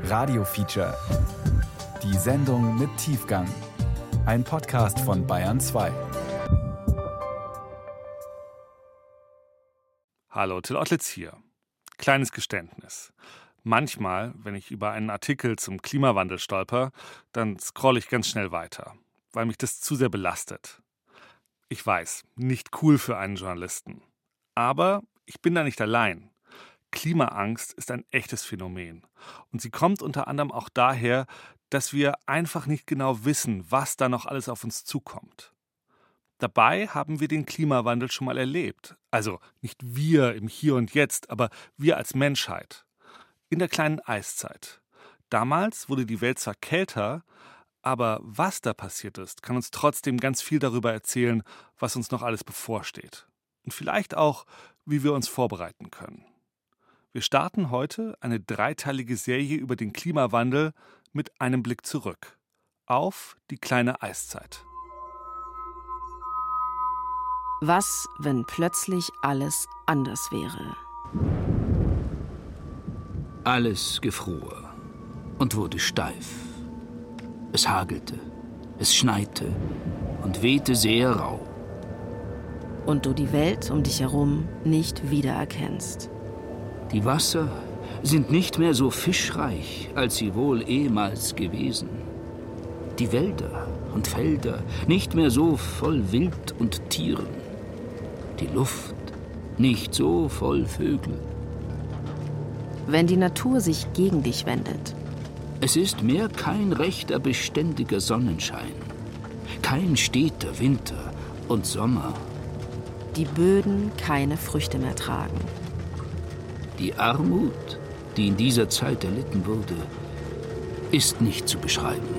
Radio Feature. Die Sendung mit Tiefgang. Ein Podcast von Bayern 2. Hallo, Till Ottlitz hier. Kleines Geständnis. Manchmal, wenn ich über einen Artikel zum Klimawandel stolper, dann scrolle ich ganz schnell weiter, weil mich das zu sehr belastet. Ich weiß, nicht cool für einen Journalisten. Aber ich bin da nicht allein. Klimaangst ist ein echtes Phänomen. Und sie kommt unter anderem auch daher, dass wir einfach nicht genau wissen, was da noch alles auf uns zukommt. Dabei haben wir den Klimawandel schon mal erlebt. Also nicht wir im Hier und Jetzt, aber wir als Menschheit. In der kleinen Eiszeit. Damals wurde die Welt zwar kälter, aber was da passiert ist, kann uns trotzdem ganz viel darüber erzählen, was uns noch alles bevorsteht. Und vielleicht auch, wie wir uns vorbereiten können. Wir starten heute eine dreiteilige Serie über den Klimawandel mit einem Blick zurück auf die kleine Eiszeit. Was, wenn plötzlich alles anders wäre? Alles gefror und wurde steif. Es hagelte, es schneite und wehte sehr rau. Und du die Welt um dich herum nicht wiedererkennst. Die Wasser sind nicht mehr so fischreich, als sie wohl ehemals gewesen. Die Wälder und Felder nicht mehr so voll Wild und Tieren. Die Luft nicht so voll Vögel. Wenn die Natur sich gegen dich wendet. Es ist mehr kein rechter beständiger Sonnenschein, kein steter Winter und Sommer. Die Böden keine Früchte mehr tragen die Armut, die in dieser Zeit erlitten wurde, ist nicht zu beschreiben.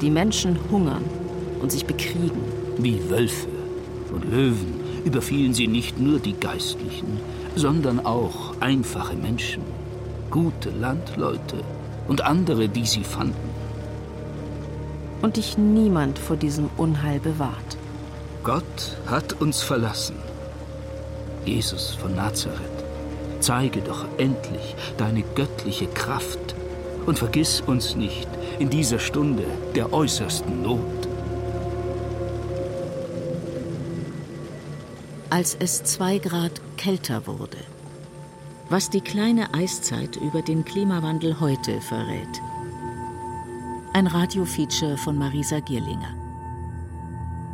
Die Menschen hungern und sich bekriegen. Wie Wölfe und Löwen überfielen sie nicht nur die Geistlichen, sondern auch einfache Menschen, gute Landleute und andere, die sie fanden. Und dich niemand vor diesem Unheil bewahrt. Gott hat uns verlassen. Jesus von Nazareth Zeige doch endlich deine göttliche Kraft und vergiss uns nicht in dieser Stunde der äußersten Not. Als es zwei Grad kälter wurde. Was die kleine Eiszeit über den Klimawandel heute verrät. Ein Radiofeature von Marisa Gierlinger.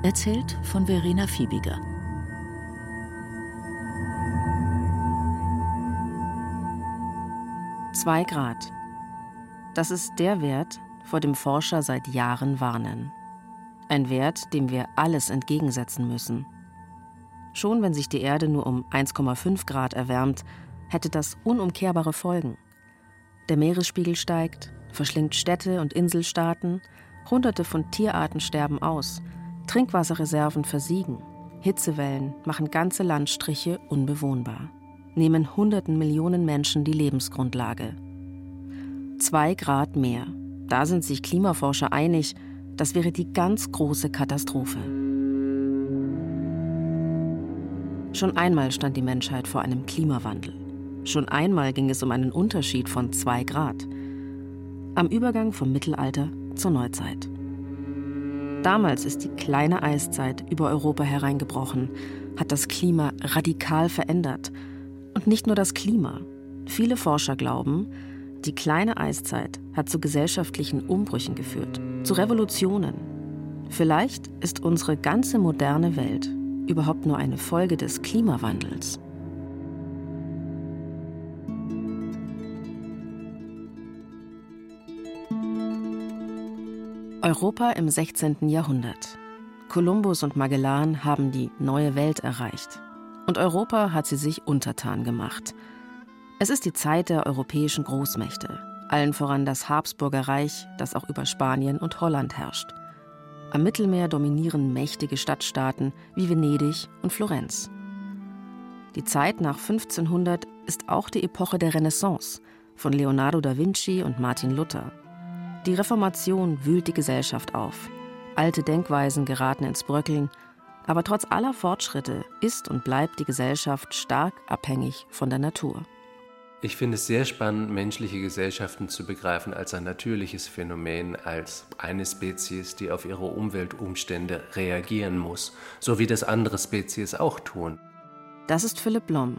Erzählt von Verena Fiebiger. Zwei Grad. Das ist der Wert, vor dem Forscher seit Jahren warnen. Ein Wert, dem wir alles entgegensetzen müssen. Schon wenn sich die Erde nur um 1,5 Grad erwärmt, hätte das unumkehrbare Folgen. Der Meeresspiegel steigt, verschlingt Städte und Inselstaaten, Hunderte von Tierarten sterben aus, Trinkwasserreserven versiegen, Hitzewellen machen ganze Landstriche unbewohnbar nehmen hunderten Millionen Menschen die Lebensgrundlage. Zwei Grad mehr. Da sind sich Klimaforscher einig, das wäre die ganz große Katastrophe. Schon einmal stand die Menschheit vor einem Klimawandel. Schon einmal ging es um einen Unterschied von zwei Grad. Am Übergang vom Mittelalter zur Neuzeit. Damals ist die kleine Eiszeit über Europa hereingebrochen, hat das Klima radikal verändert und nicht nur das Klima. Viele Forscher glauben, die kleine Eiszeit hat zu gesellschaftlichen Umbrüchen geführt, zu Revolutionen. Vielleicht ist unsere ganze moderne Welt überhaupt nur eine Folge des Klimawandels. Europa im 16. Jahrhundert. Kolumbus und Magellan haben die neue Welt erreicht. Und Europa hat sie sich untertan gemacht. Es ist die Zeit der europäischen Großmächte, allen voran das Habsburger Reich, das auch über Spanien und Holland herrscht. Am Mittelmeer dominieren mächtige Stadtstaaten wie Venedig und Florenz. Die Zeit nach 1500 ist auch die Epoche der Renaissance von Leonardo da Vinci und Martin Luther. Die Reformation wühlt die Gesellschaft auf. Alte Denkweisen geraten ins Bröckeln aber trotz aller Fortschritte ist und bleibt die Gesellschaft stark abhängig von der Natur. Ich finde es sehr spannend, menschliche Gesellschaften zu begreifen als ein natürliches Phänomen, als eine Spezies, die auf ihre Umweltumstände reagieren muss, so wie das andere Spezies auch tun. Das ist Philipp Blom.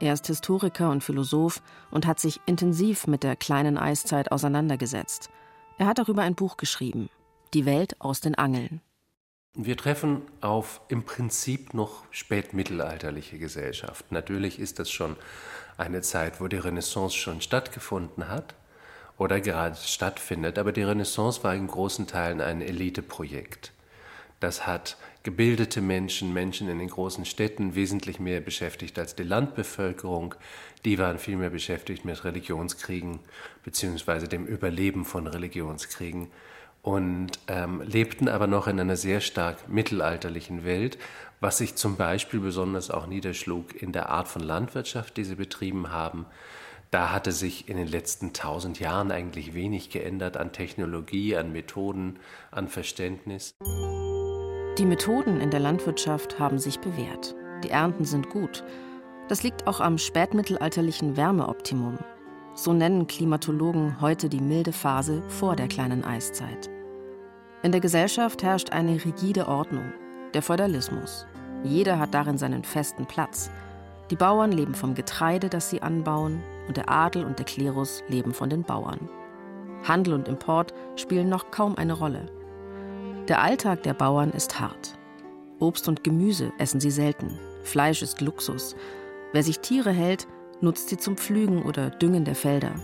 Er ist Historiker und Philosoph und hat sich intensiv mit der kleinen Eiszeit auseinandergesetzt. Er hat darüber ein Buch geschrieben, Die Welt aus den Angeln. Wir treffen auf im Prinzip noch spätmittelalterliche Gesellschaft. Natürlich ist das schon eine Zeit, wo die Renaissance schon stattgefunden hat oder gerade stattfindet, aber die Renaissance war in großen Teilen ein Eliteprojekt. Das hat gebildete Menschen, Menschen in den großen Städten wesentlich mehr beschäftigt als die Landbevölkerung. Die waren viel mehr beschäftigt mit Religionskriegen beziehungsweise dem Überleben von Religionskriegen und ähm, lebten aber noch in einer sehr stark mittelalterlichen Welt, was sich zum Beispiel besonders auch niederschlug in der Art von Landwirtschaft, die sie betrieben haben. Da hatte sich in den letzten tausend Jahren eigentlich wenig geändert an Technologie, an Methoden, an Verständnis. Die Methoden in der Landwirtschaft haben sich bewährt. Die Ernten sind gut. Das liegt auch am spätmittelalterlichen Wärmeoptimum. So nennen Klimatologen heute die milde Phase vor der kleinen Eiszeit. In der Gesellschaft herrscht eine rigide Ordnung, der Feudalismus. Jeder hat darin seinen festen Platz. Die Bauern leben vom Getreide, das sie anbauen, und der Adel und der Klerus leben von den Bauern. Handel und Import spielen noch kaum eine Rolle. Der Alltag der Bauern ist hart. Obst und Gemüse essen sie selten. Fleisch ist Luxus. Wer sich Tiere hält, nutzt sie zum Pflügen oder Düngen der Felder.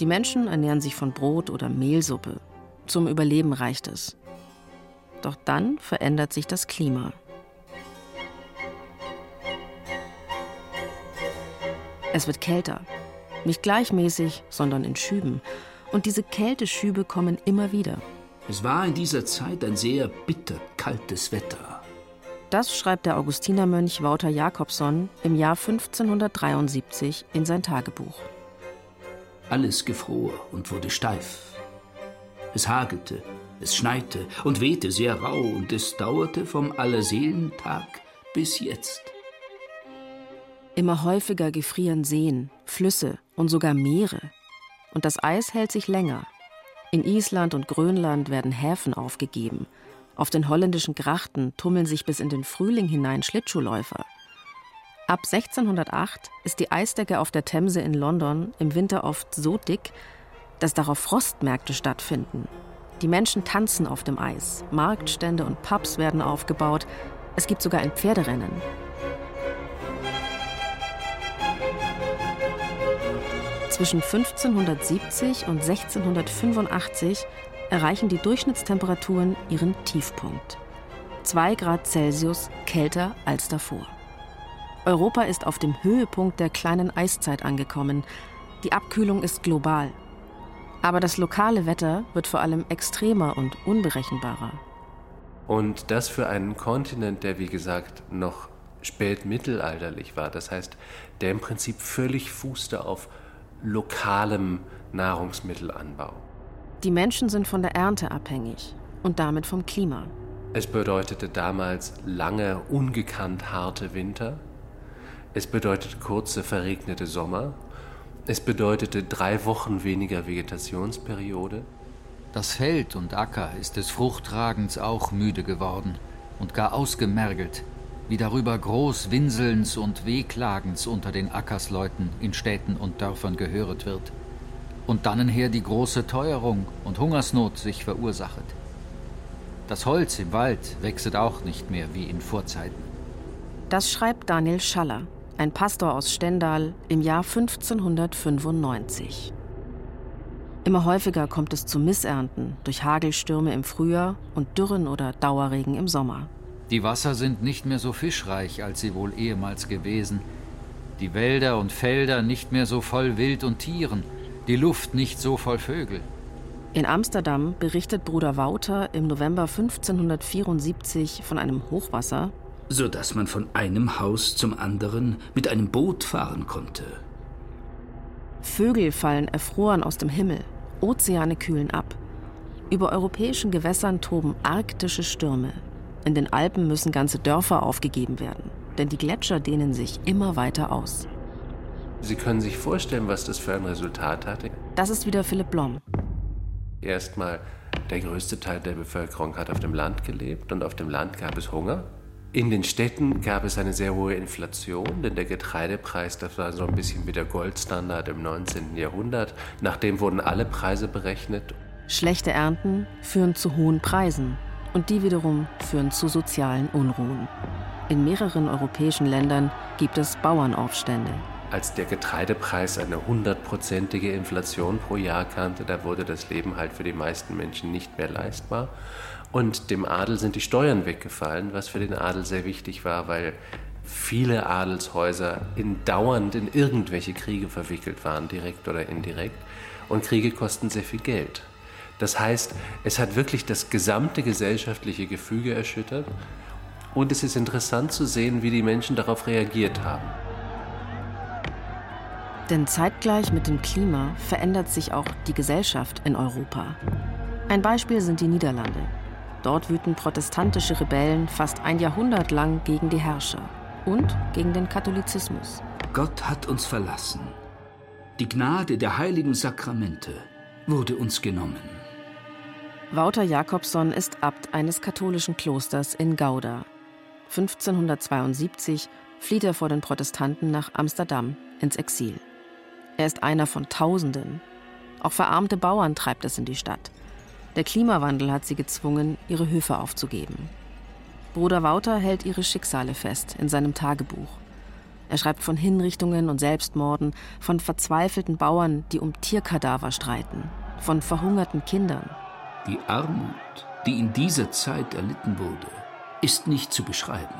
Die Menschen ernähren sich von Brot oder Mehlsuppe. Zum Überleben reicht es. Doch dann verändert sich das Klima. Es wird kälter. Nicht gleichmäßig, sondern in Schüben. Und diese Kälteschübe kommen immer wieder. Es war in dieser Zeit ein sehr bitter kaltes Wetter. Das schreibt der Augustinermönch Wouter Jakobson im Jahr 1573 in sein Tagebuch. Alles gefror und wurde steif. Es hagelte, es schneite und wehte sehr rau und es dauerte vom Allerseelentag bis jetzt. Immer häufiger gefrieren Seen, Flüsse und sogar Meere. Und das Eis hält sich länger. In Island und Grönland werden Häfen aufgegeben. Auf den holländischen Grachten tummeln sich bis in den Frühling hinein Schlittschuhläufer. Ab 1608 ist die Eisdecke auf der Themse in London im Winter oft so dick, dass darauf Frostmärkte stattfinden. Die Menschen tanzen auf dem Eis, Marktstände und Pubs werden aufgebaut, es gibt sogar ein Pferderennen. Zwischen 1570 und 1685 erreichen die Durchschnittstemperaturen ihren Tiefpunkt. 2 Grad Celsius kälter als davor. Europa ist auf dem Höhepunkt der kleinen Eiszeit angekommen. Die Abkühlung ist global. Aber das lokale Wetter wird vor allem extremer und unberechenbarer. Und das für einen Kontinent, der wie gesagt noch spätmittelalterlich war. Das heißt, der im Prinzip völlig fußte auf lokalem Nahrungsmittelanbau. Die Menschen sind von der Ernte abhängig und damit vom Klima. Es bedeutete damals lange, ungekannt harte Winter. Es bedeutete kurze, verregnete Sommer. Es bedeutete drei Wochen weniger Vegetationsperiode. Das Feld und Acker ist des Fruchttragens auch müde geworden und gar ausgemergelt, wie darüber groß Winselns und Wehklagens unter den Ackersleuten in Städten und Dörfern gehöret wird und dannenher die große Teuerung und Hungersnot sich verursachet. Das Holz im Wald wächst auch nicht mehr wie in Vorzeiten. Das schreibt Daniel Schaller, ein Pastor aus Stendal im Jahr 1595. Immer häufiger kommt es zu Missernten durch Hagelstürme im Frühjahr und Dürren oder Dauerregen im Sommer. Die Wasser sind nicht mehr so fischreich, als sie wohl ehemals gewesen. Die Wälder und Felder nicht mehr so voll Wild und Tieren die Luft nicht so voll Vögel. In Amsterdam berichtet Bruder Wouter im November 1574 von einem Hochwasser, so dass man von einem Haus zum anderen mit einem Boot fahren konnte. Vögel fallen erfroren aus dem Himmel, Ozeane kühlen ab. Über europäischen Gewässern toben arktische Stürme. In den Alpen müssen ganze Dörfer aufgegeben werden, denn die Gletscher dehnen sich immer weiter aus. Sie können sich vorstellen, was das für ein Resultat hatte. Das ist wieder Philipp Blom. Erstmal, der größte Teil der Bevölkerung hat auf dem Land gelebt und auf dem Land gab es Hunger. In den Städten gab es eine sehr hohe Inflation, denn der Getreidepreis, das war so ein bisschen wie der Goldstandard im 19. Jahrhundert. Nachdem wurden alle Preise berechnet. Schlechte Ernten führen zu hohen Preisen und die wiederum führen zu sozialen Unruhen. In mehreren europäischen Ländern gibt es Bauernaufstände. Als der Getreidepreis eine hundertprozentige Inflation pro Jahr kannte, da wurde das Leben halt für die meisten Menschen nicht mehr leistbar. Und dem Adel sind die Steuern weggefallen, was für den Adel sehr wichtig war, weil viele Adelshäuser in dauernd in irgendwelche Kriege verwickelt waren, direkt oder indirekt. Und Kriege kosten sehr viel Geld. Das heißt, es hat wirklich das gesamte gesellschaftliche Gefüge erschüttert. Und es ist interessant zu sehen, wie die Menschen darauf reagiert haben. Denn zeitgleich mit dem Klima verändert sich auch die Gesellschaft in Europa. Ein Beispiel sind die Niederlande. Dort wüten protestantische Rebellen fast ein Jahrhundert lang gegen die Herrscher und gegen den Katholizismus. Gott hat uns verlassen. Die Gnade der heiligen Sakramente wurde uns genommen. Wouter Jakobson ist Abt eines katholischen Klosters in Gouda. 1572 flieht er vor den Protestanten nach Amsterdam ins Exil. Er ist einer von Tausenden. Auch verarmte Bauern treibt es in die Stadt. Der Klimawandel hat sie gezwungen, ihre Höfe aufzugeben. Bruder Wouter hält ihre Schicksale fest in seinem Tagebuch. Er schreibt von Hinrichtungen und Selbstmorden, von verzweifelten Bauern, die um Tierkadaver streiten, von verhungerten Kindern. Die Armut, die in dieser Zeit erlitten wurde, ist nicht zu beschreiben.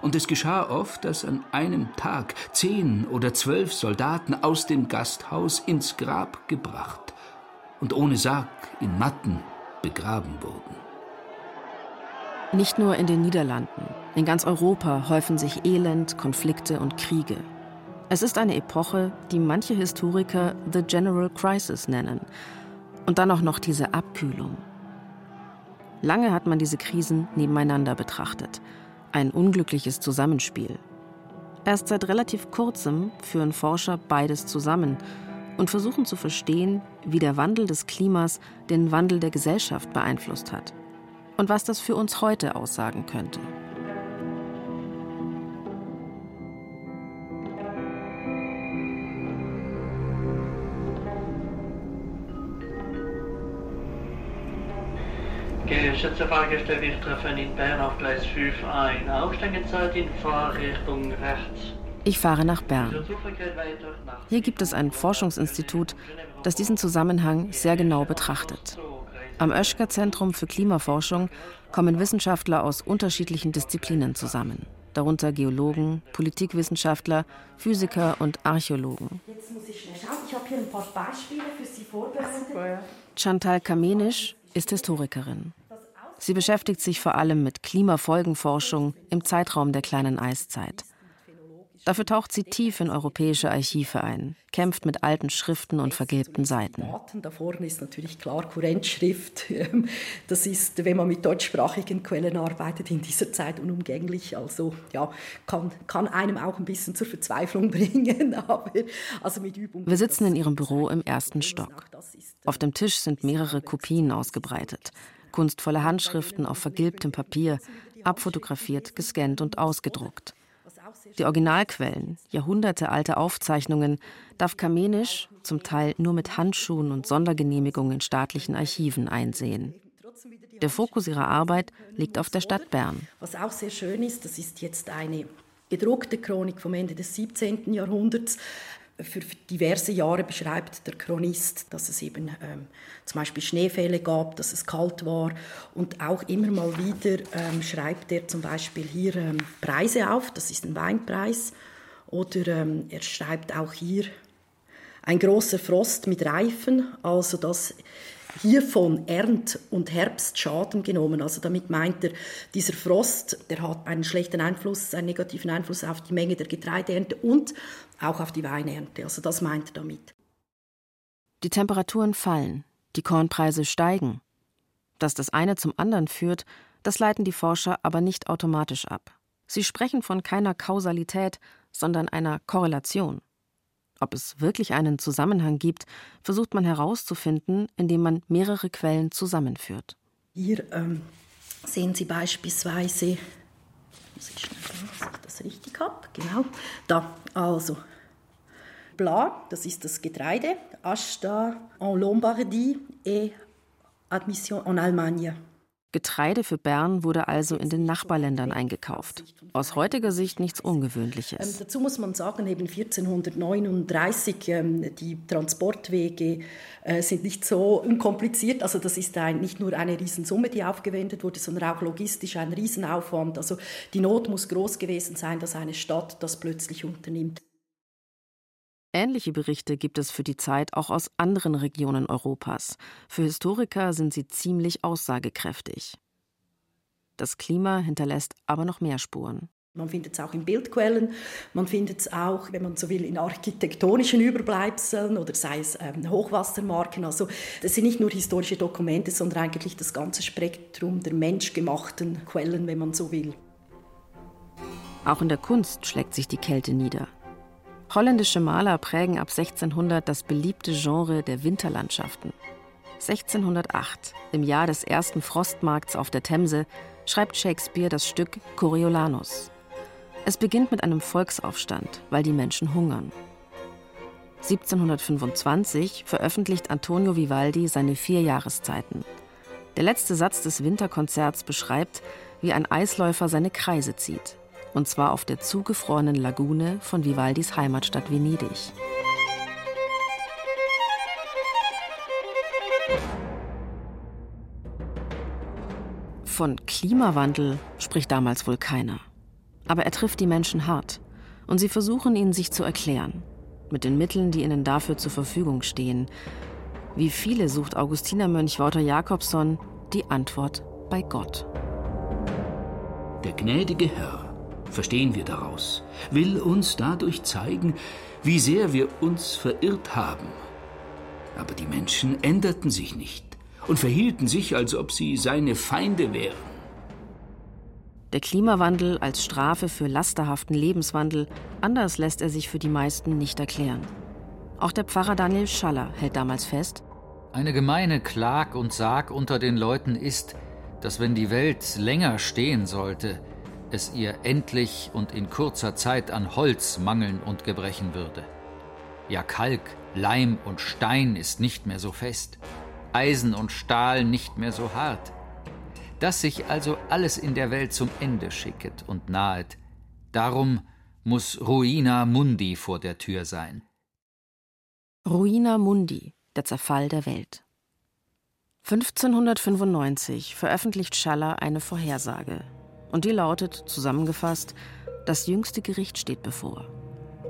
Und es geschah oft, dass an einem Tag zehn oder zwölf Soldaten aus dem Gasthaus ins Grab gebracht und ohne Sarg in Matten begraben wurden. Nicht nur in den Niederlanden, in ganz Europa häufen sich Elend, Konflikte und Kriege. Es ist eine Epoche, die manche Historiker The General Crisis nennen. Und dann auch noch diese Abkühlung. Lange hat man diese Krisen nebeneinander betrachtet. Ein unglückliches Zusammenspiel. Erst seit relativ kurzem führen Forscher beides zusammen und versuchen zu verstehen, wie der Wandel des Klimas den Wandel der Gesellschaft beeinflusst hat und was das für uns heute aussagen könnte. Geschätzte Fahrgäste, wir treffen in Bern auf Gleis 5 ein. Aussteigezeit in Fahrrichtung rechts. Ich fahre nach Bern. Hier gibt es ein Forschungsinstitut, das diesen Zusammenhang sehr genau betrachtet. Am Oeschger Zentrum für Klimaforschung kommen Wissenschaftler aus unterschiedlichen Disziplinen zusammen, darunter Geologen, Politikwissenschaftler, Physiker und Archäologen. Jetzt muss ich schnell schauen, ich habe hier ein paar Beispiele für Sie vorbereitet. Chantal Kamenisch ist Historikerin. Sie beschäftigt sich vor allem mit Klimafolgenforschung im Zeitraum der kleinen Eiszeit. Dafür taucht sie tief in europäische Archive ein, kämpft mit alten Schriften und vergilbten Seiten. Da vorne ist natürlich klar Kurrentschrift. Das ist, wenn man mit deutschsprachigen Quellen arbeitet, in dieser Zeit unumgänglich. Also ja, kann, kann einem auch ein bisschen zur Verzweiflung bringen. Aber also mit Übung. Wir sitzen in ihrem Büro im ersten Stock. Auf dem Tisch sind mehrere Kopien ausgebreitet. Kunstvolle Handschriften auf vergilbtem Papier, abfotografiert, gescannt und ausgedruckt. Die Originalquellen, jahrhundertealte Aufzeichnungen, darf Kamenisch zum Teil nur mit Handschuhen und Sondergenehmigung in staatlichen Archiven einsehen. Der Fokus ihrer Arbeit liegt auf der Stadt Bern. Was auch sehr schön ist, das ist jetzt eine gedruckte Chronik vom Ende des 17. Jahrhunderts für diverse Jahre beschreibt der Chronist, dass es eben ähm, zum Beispiel Schneefälle gab, dass es kalt war. Und auch immer mal wieder ähm, schreibt er zum Beispiel hier ähm, Preise auf, das ist ein Weinpreis, oder ähm, er schreibt auch hier ein großer Frost mit Reifen, also dass hiervon Ernt- und Herbstschaden genommen. Also damit meint er, dieser Frost, der hat einen schlechten Einfluss, einen negativen Einfluss auf die Menge der Getreideernte und auch auf die Weinernte. Also das meint er damit. Die Temperaturen fallen, die Kornpreise steigen. Dass das eine zum anderen führt, das leiten die Forscher aber nicht automatisch ab. Sie sprechen von keiner Kausalität, sondern einer Korrelation. Ob es wirklich einen Zusammenhang gibt, versucht man herauszufinden, indem man mehrere Quellen zusammenführt. Hier ähm, sehen Sie beispielsweise, muss ich schnell sehen, ich das richtig habe, genau, da, also Bla, das ist das Getreide, Ashta en Lombardie et Admission en Allemagne. Getreide für Bern wurde also in den Nachbarländern eingekauft. Aus heutiger Sicht nichts Ungewöhnliches. Ähm, dazu muss man sagen, eben 1439, ähm, die Transportwege äh, sind nicht so unkompliziert. Also das ist ein, nicht nur eine Riesensumme, die aufgewendet wurde, sondern auch logistisch ein Riesenaufwand. Also die Not muss groß gewesen sein, dass eine Stadt das plötzlich unternimmt. Ähnliche Berichte gibt es für die Zeit auch aus anderen Regionen Europas. Für Historiker sind sie ziemlich aussagekräftig. Das Klima hinterlässt aber noch mehr Spuren. Man findet es auch in Bildquellen, man findet es auch, wenn man so will, in architektonischen Überbleibseln oder sei es ähm, Hochwassermarken. Also das sind nicht nur historische Dokumente, sondern eigentlich das ganze Spektrum der menschgemachten Quellen, wenn man so will. Auch in der Kunst schlägt sich die Kälte nieder. Holländische Maler prägen ab 1600 das beliebte Genre der Winterlandschaften. 1608, im Jahr des ersten Frostmarkts auf der Themse, schreibt Shakespeare das Stück Coriolanus. Es beginnt mit einem Volksaufstand, weil die Menschen hungern. 1725 veröffentlicht Antonio Vivaldi seine vier Jahreszeiten. Der letzte Satz des Winterkonzerts beschreibt, wie ein Eisläufer seine Kreise zieht und zwar auf der zugefrorenen Lagune von Vivaldis Heimatstadt Venedig. Von Klimawandel spricht damals wohl keiner. Aber er trifft die Menschen hart und sie versuchen ihn sich zu erklären, mit den Mitteln, die ihnen dafür zur Verfügung stehen. Wie viele sucht Augustinermönch Wouter Jakobson die Antwort bei Gott. Der gnädige Herr verstehen wir daraus, will uns dadurch zeigen, wie sehr wir uns verirrt haben. Aber die Menschen änderten sich nicht und verhielten sich, als ob sie seine Feinde wären. Der Klimawandel als Strafe für lasterhaften Lebenswandel, anders lässt er sich für die meisten nicht erklären. Auch der Pfarrer Daniel Schaller hält damals fest, eine gemeine Klag und Sag unter den Leuten ist, dass wenn die Welt länger stehen sollte, es ihr endlich und in kurzer Zeit an Holz mangeln und gebrechen würde. Ja, Kalk, Leim und Stein ist nicht mehr so fest, Eisen und Stahl nicht mehr so hart. Dass sich also alles in der Welt zum Ende schicket und nahet, darum muss Ruina Mundi vor der Tür sein. Ruina Mundi, der Zerfall der Welt. 1595 veröffentlicht Schaller eine Vorhersage, und die lautet, zusammengefasst, das jüngste Gericht steht bevor.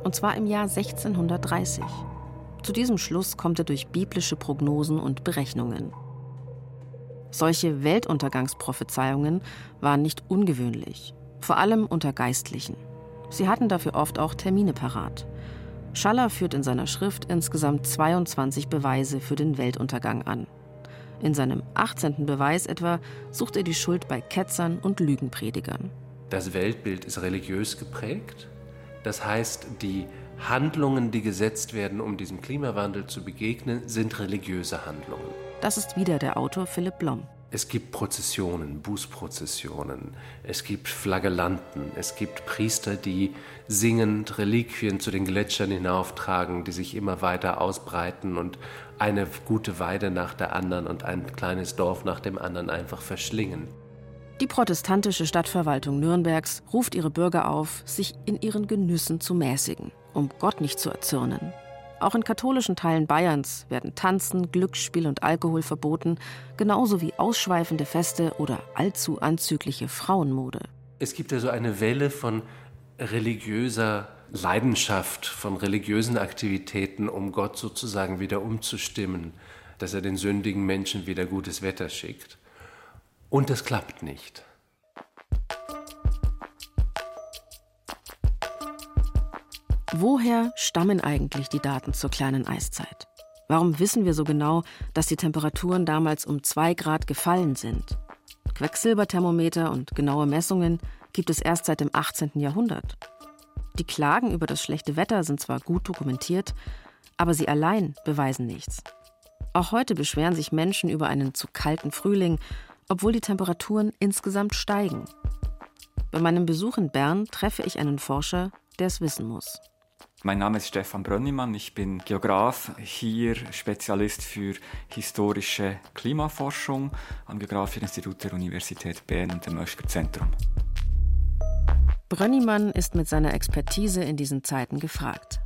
Und zwar im Jahr 1630. Zu diesem Schluss kommt er durch biblische Prognosen und Berechnungen. Solche Weltuntergangsprophezeiungen waren nicht ungewöhnlich, vor allem unter Geistlichen. Sie hatten dafür oft auch Termine parat. Schaller führt in seiner Schrift insgesamt 22 Beweise für den Weltuntergang an. In seinem 18. Beweis etwa sucht er die Schuld bei Ketzern und Lügenpredigern. Das Weltbild ist religiös geprägt. Das heißt, die Handlungen, die gesetzt werden, um diesem Klimawandel zu begegnen, sind religiöse Handlungen. Das ist wieder der Autor Philipp Blom. Es gibt Prozessionen, Bußprozessionen, es gibt Flagellanten, es gibt Priester, die singend Reliquien zu den Gletschern hinauftragen, die sich immer weiter ausbreiten und eine gute Weide nach der anderen und ein kleines Dorf nach dem anderen einfach verschlingen. Die protestantische Stadtverwaltung Nürnbergs ruft ihre Bürger auf, sich in ihren Genüssen zu mäßigen, um Gott nicht zu erzürnen. Auch in katholischen Teilen Bayerns werden Tanzen, Glücksspiel und Alkohol verboten, genauso wie ausschweifende Feste oder allzu anzügliche Frauenmode. Es gibt ja so eine Welle von religiöser Leidenschaft, von religiösen Aktivitäten, um Gott sozusagen wieder umzustimmen, dass er den sündigen Menschen wieder gutes Wetter schickt. Und das klappt nicht. Woher stammen eigentlich die Daten zur kleinen Eiszeit? Warum wissen wir so genau, dass die Temperaturen damals um zwei Grad gefallen sind? Quecksilberthermometer und genaue Messungen gibt es erst seit dem 18. Jahrhundert. Die Klagen über das schlechte Wetter sind zwar gut dokumentiert, aber sie allein beweisen nichts. Auch heute beschweren sich Menschen über einen zu kalten Frühling, obwohl die Temperaturen insgesamt steigen. Bei meinem Besuch in Bern treffe ich einen Forscher, der es wissen muss. Mein Name ist Stefan Brönnimann, ich bin Geograf, hier Spezialist für historische Klimaforschung am Geographischen Institut der Universität Bern und dem Möschger Zentrum. Brönnimann ist mit seiner Expertise in diesen Zeiten gefragt.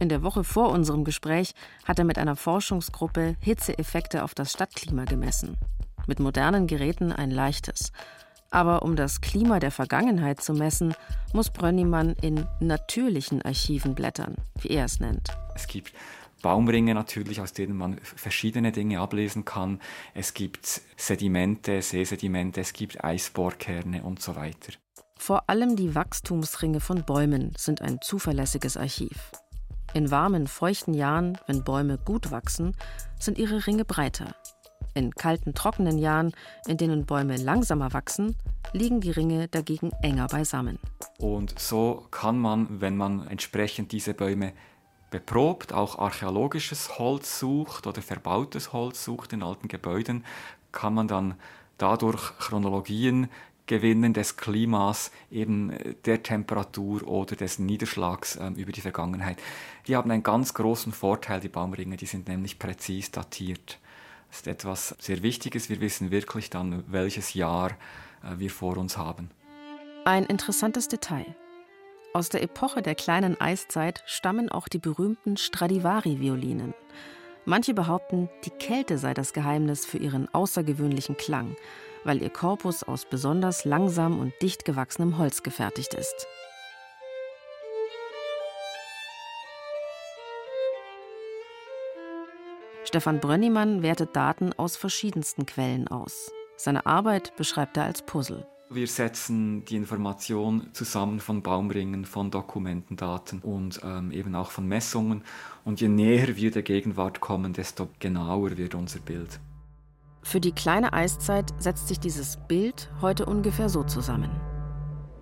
In der Woche vor unserem Gespräch hat er mit einer Forschungsgruppe Hitzeeffekte auf das Stadtklima gemessen. Mit modernen Geräten ein leichtes. Aber um das Klima der Vergangenheit zu messen, muss Brönnimann in natürlichen Archiven blättern, wie er es nennt. Es gibt Baumringe natürlich, aus denen man verschiedene Dinge ablesen kann. Es gibt Sedimente, Seesedimente, es gibt Eisbohrkerne und so weiter. Vor allem die Wachstumsringe von Bäumen sind ein zuverlässiges Archiv. In warmen, feuchten Jahren, wenn Bäume gut wachsen, sind ihre Ringe breiter. In kalten, trockenen Jahren, in denen Bäume langsamer wachsen, liegen die Ringe dagegen enger beisammen. Und so kann man, wenn man entsprechend diese Bäume beprobt, auch archäologisches Holz sucht oder verbautes Holz sucht in alten Gebäuden, kann man dann dadurch Chronologien Gewinnen des Klimas, eben äh, der Temperatur oder des Niederschlags äh, über die Vergangenheit. Die haben einen ganz großen Vorteil, die Baumringe, die sind nämlich präzis datiert. Das ist etwas sehr Wichtiges. Wir wissen wirklich dann, welches Jahr äh, wir vor uns haben. Ein interessantes Detail. Aus der Epoche der kleinen Eiszeit stammen auch die berühmten Stradivari-Violinen. Manche behaupten, die Kälte sei das Geheimnis für ihren außergewöhnlichen Klang weil ihr Korpus aus besonders langsam und dicht gewachsenem Holz gefertigt ist. Stefan Brönnimann wertet Daten aus verschiedensten Quellen aus. Seine Arbeit beschreibt er als Puzzle. Wir setzen die Information zusammen von Baumringen, von Dokumentendaten und ähm, eben auch von Messungen. Und je näher wir der Gegenwart kommen, desto genauer wird unser Bild. Für die kleine Eiszeit setzt sich dieses Bild heute ungefähr so zusammen.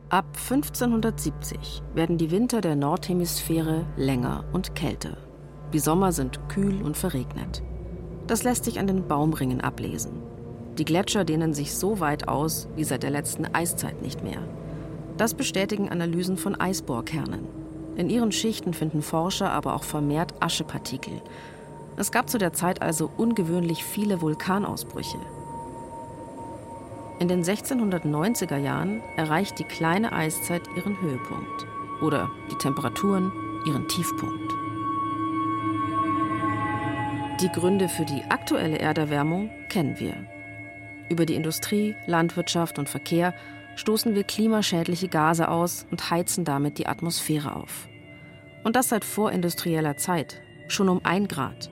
Ab 1570 werden die Winter der Nordhemisphäre länger und kälter. Die Sommer sind kühl und verregnet. Das lässt sich an den Baumringen ablesen. Die Gletscher dehnen sich so weit aus wie seit der letzten Eiszeit nicht mehr. Das bestätigen Analysen von Eisbohrkernen. In ihren Schichten finden Forscher aber auch vermehrt Aschepartikel, es gab zu der Zeit also ungewöhnlich viele Vulkanausbrüche. In den 1690er Jahren erreicht die kleine Eiszeit ihren Höhepunkt oder die Temperaturen ihren Tiefpunkt. Die Gründe für die aktuelle Erderwärmung kennen wir. Über die Industrie, Landwirtschaft und Verkehr stoßen wir klimaschädliche Gase aus und heizen damit die Atmosphäre auf. Und das seit vorindustrieller Zeit, schon um ein Grad.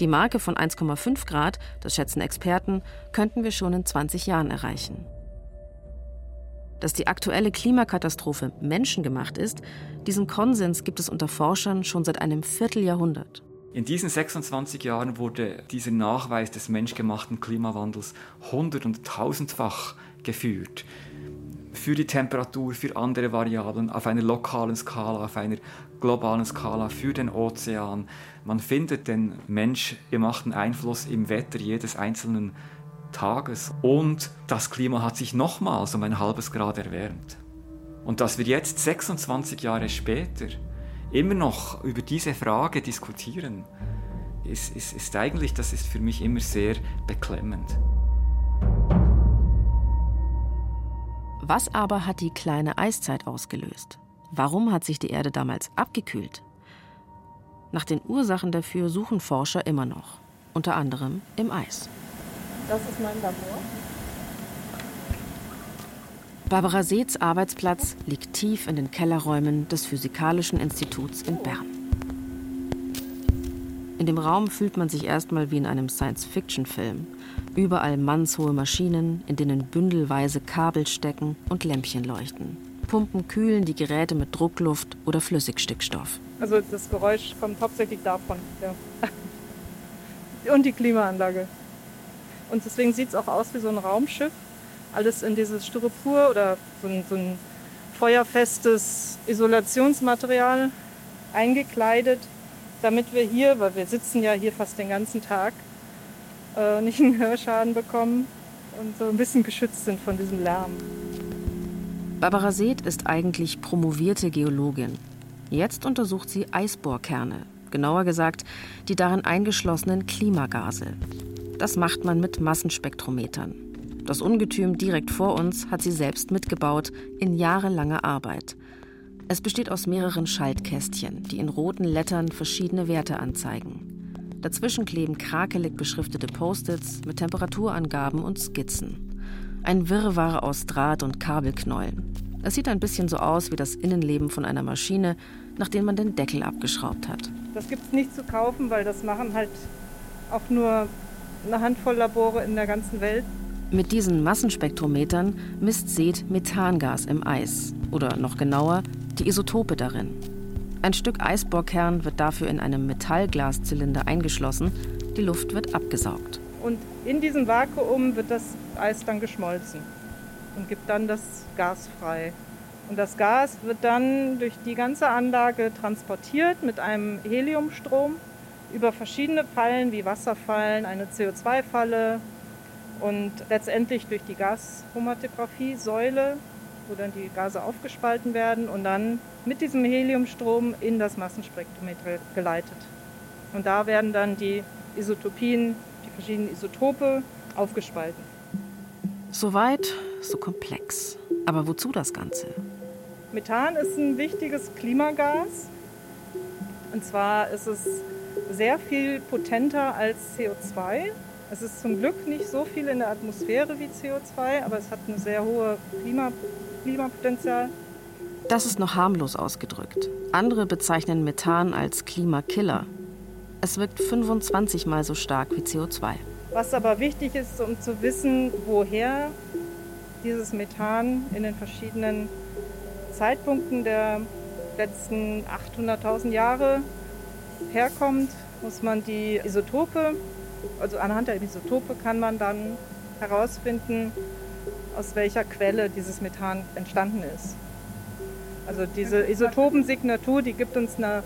Die Marke von 1,5 Grad, das schätzen Experten, könnten wir schon in 20 Jahren erreichen. Dass die aktuelle Klimakatastrophe menschengemacht ist, diesen Konsens gibt es unter Forschern schon seit einem Vierteljahrhundert. In diesen 26 Jahren wurde dieser Nachweis des menschgemachten Klimawandels hundert- und tausendfach geführt für die Temperatur, für andere Variablen, auf einer lokalen Skala, auf einer globalen Skala, für den Ozean. Man findet den menschgemachten Einfluss im Wetter jedes einzelnen Tages. Und das Klima hat sich nochmals um ein halbes Grad erwärmt. Und dass wir jetzt 26 Jahre später immer noch über diese Frage diskutieren, ist, ist, ist eigentlich, das ist für mich immer sehr beklemmend. Was aber hat die kleine Eiszeit ausgelöst? Warum hat sich die Erde damals abgekühlt? Nach den Ursachen dafür suchen Forscher immer noch, unter anderem im Eis. Das ist mein Labor. Barbara Seeths Arbeitsplatz liegt tief in den Kellerräumen des Physikalischen Instituts in Bern. In dem Raum fühlt man sich erstmal wie in einem Science-Fiction-Film. Überall mannshohe Maschinen, in denen bündelweise Kabel stecken und Lämpchen leuchten. Pumpen kühlen die Geräte mit Druckluft oder Flüssigstickstoff. Also das Geräusch kommt hauptsächlich davon. Ja. Und die Klimaanlage. Und deswegen sieht es auch aus wie so ein Raumschiff. Alles in dieses Styropor oder so ein, so ein feuerfestes Isolationsmaterial eingekleidet, damit wir hier, weil wir sitzen ja hier fast den ganzen Tag, äh, nicht einen Hörschaden bekommen und so ein bisschen geschützt sind von diesem Lärm. Barbara Seeth ist eigentlich promovierte Geologin. Jetzt untersucht sie Eisbohrkerne, genauer gesagt die darin eingeschlossenen Klimagase. Das macht man mit Massenspektrometern. Das Ungetüm direkt vor uns hat sie selbst mitgebaut in jahrelanger Arbeit. Es besteht aus mehreren Schaltkästchen, die in roten Lettern verschiedene Werte anzeigen. Dazwischen kleben krakelig beschriftete Post-its mit Temperaturangaben und Skizzen. Ein Wirrwarr aus Draht und Kabelknäulen. Es sieht ein bisschen so aus wie das Innenleben von einer Maschine, nachdem man den Deckel abgeschraubt hat. Das gibt es nicht zu kaufen, weil das machen halt auch nur eine Handvoll Labore in der ganzen Welt. Mit diesen Massenspektrometern misst Seed Methangas im Eis oder noch genauer die Isotope darin. Ein Stück Eisbohrkern wird dafür in einem Metallglaszylinder eingeschlossen, die Luft wird abgesaugt. Und in diesem Vakuum wird das Eis dann geschmolzen und gibt dann das Gas frei. Und das Gas wird dann durch die ganze Anlage transportiert mit einem Heliumstrom über verschiedene Fallen wie Wasserfallen, eine CO2-Falle und letztendlich durch die Gaschromatographie-Säule, wo dann die Gase aufgespalten werden und dann mit diesem Heliumstrom in das Massenspektrometer geleitet. Und da werden dann die Isotopien, verschiedenen Isotope aufgespalten. Soweit, so komplex. Aber wozu das Ganze? Methan ist ein wichtiges Klimagas. Und zwar ist es sehr viel potenter als CO2. Es ist zum Glück nicht so viel in der Atmosphäre wie CO2, aber es hat ein sehr hohes Klima, Klimapotenzial. Das ist noch harmlos ausgedrückt. Andere bezeichnen Methan als Klimakiller. Es wirkt 25 mal so stark wie CO2. Was aber wichtig ist, um zu wissen, woher dieses Methan in den verschiedenen Zeitpunkten der letzten 800.000 Jahre herkommt, muss man die Isotope, also anhand der Isotope kann man dann herausfinden, aus welcher Quelle dieses Methan entstanden ist. Also diese Isotopensignatur, die gibt uns eine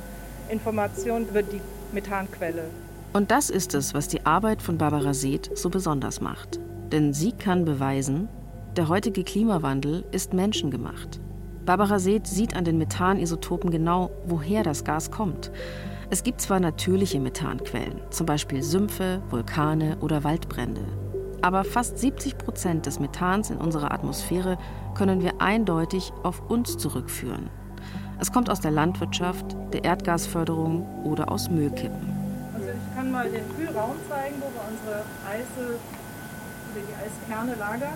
Information über die Methanquelle. Und das ist es, was die Arbeit von Barbara Seeth so besonders macht. Denn sie kann beweisen, der heutige Klimawandel ist menschengemacht. Barbara Seeth sieht an den Methanisotopen genau, woher das Gas kommt. Es gibt zwar natürliche Methanquellen, zum Beispiel Sümpfe, Vulkane oder Waldbrände. Aber fast 70 Prozent des Methans in unserer Atmosphäre können wir eindeutig auf uns zurückführen. Es kommt aus der Landwirtschaft, der Erdgasförderung oder aus Müllkippen. Also ich kann mal den Kühlraum zeigen, wo wir unsere Eise oder die Eiskerne lagern.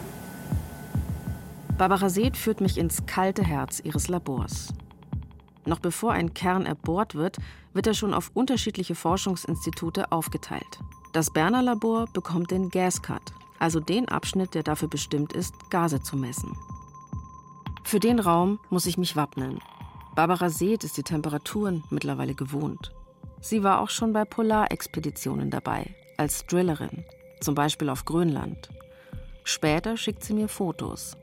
Barbara Seeth führt mich ins kalte Herz ihres Labors. Noch bevor ein Kern erbohrt wird, wird er schon auf unterschiedliche Forschungsinstitute aufgeteilt. Das Berner Labor bekommt den Gascut, also den Abschnitt, der dafür bestimmt ist, Gase zu messen. Für den Raum muss ich mich wappnen. Barbara Seeth ist die Temperaturen mittlerweile gewohnt. Sie war auch schon bei Polarexpeditionen dabei, als Drillerin, zum Beispiel auf Grönland. Später schickt sie mir Fotos,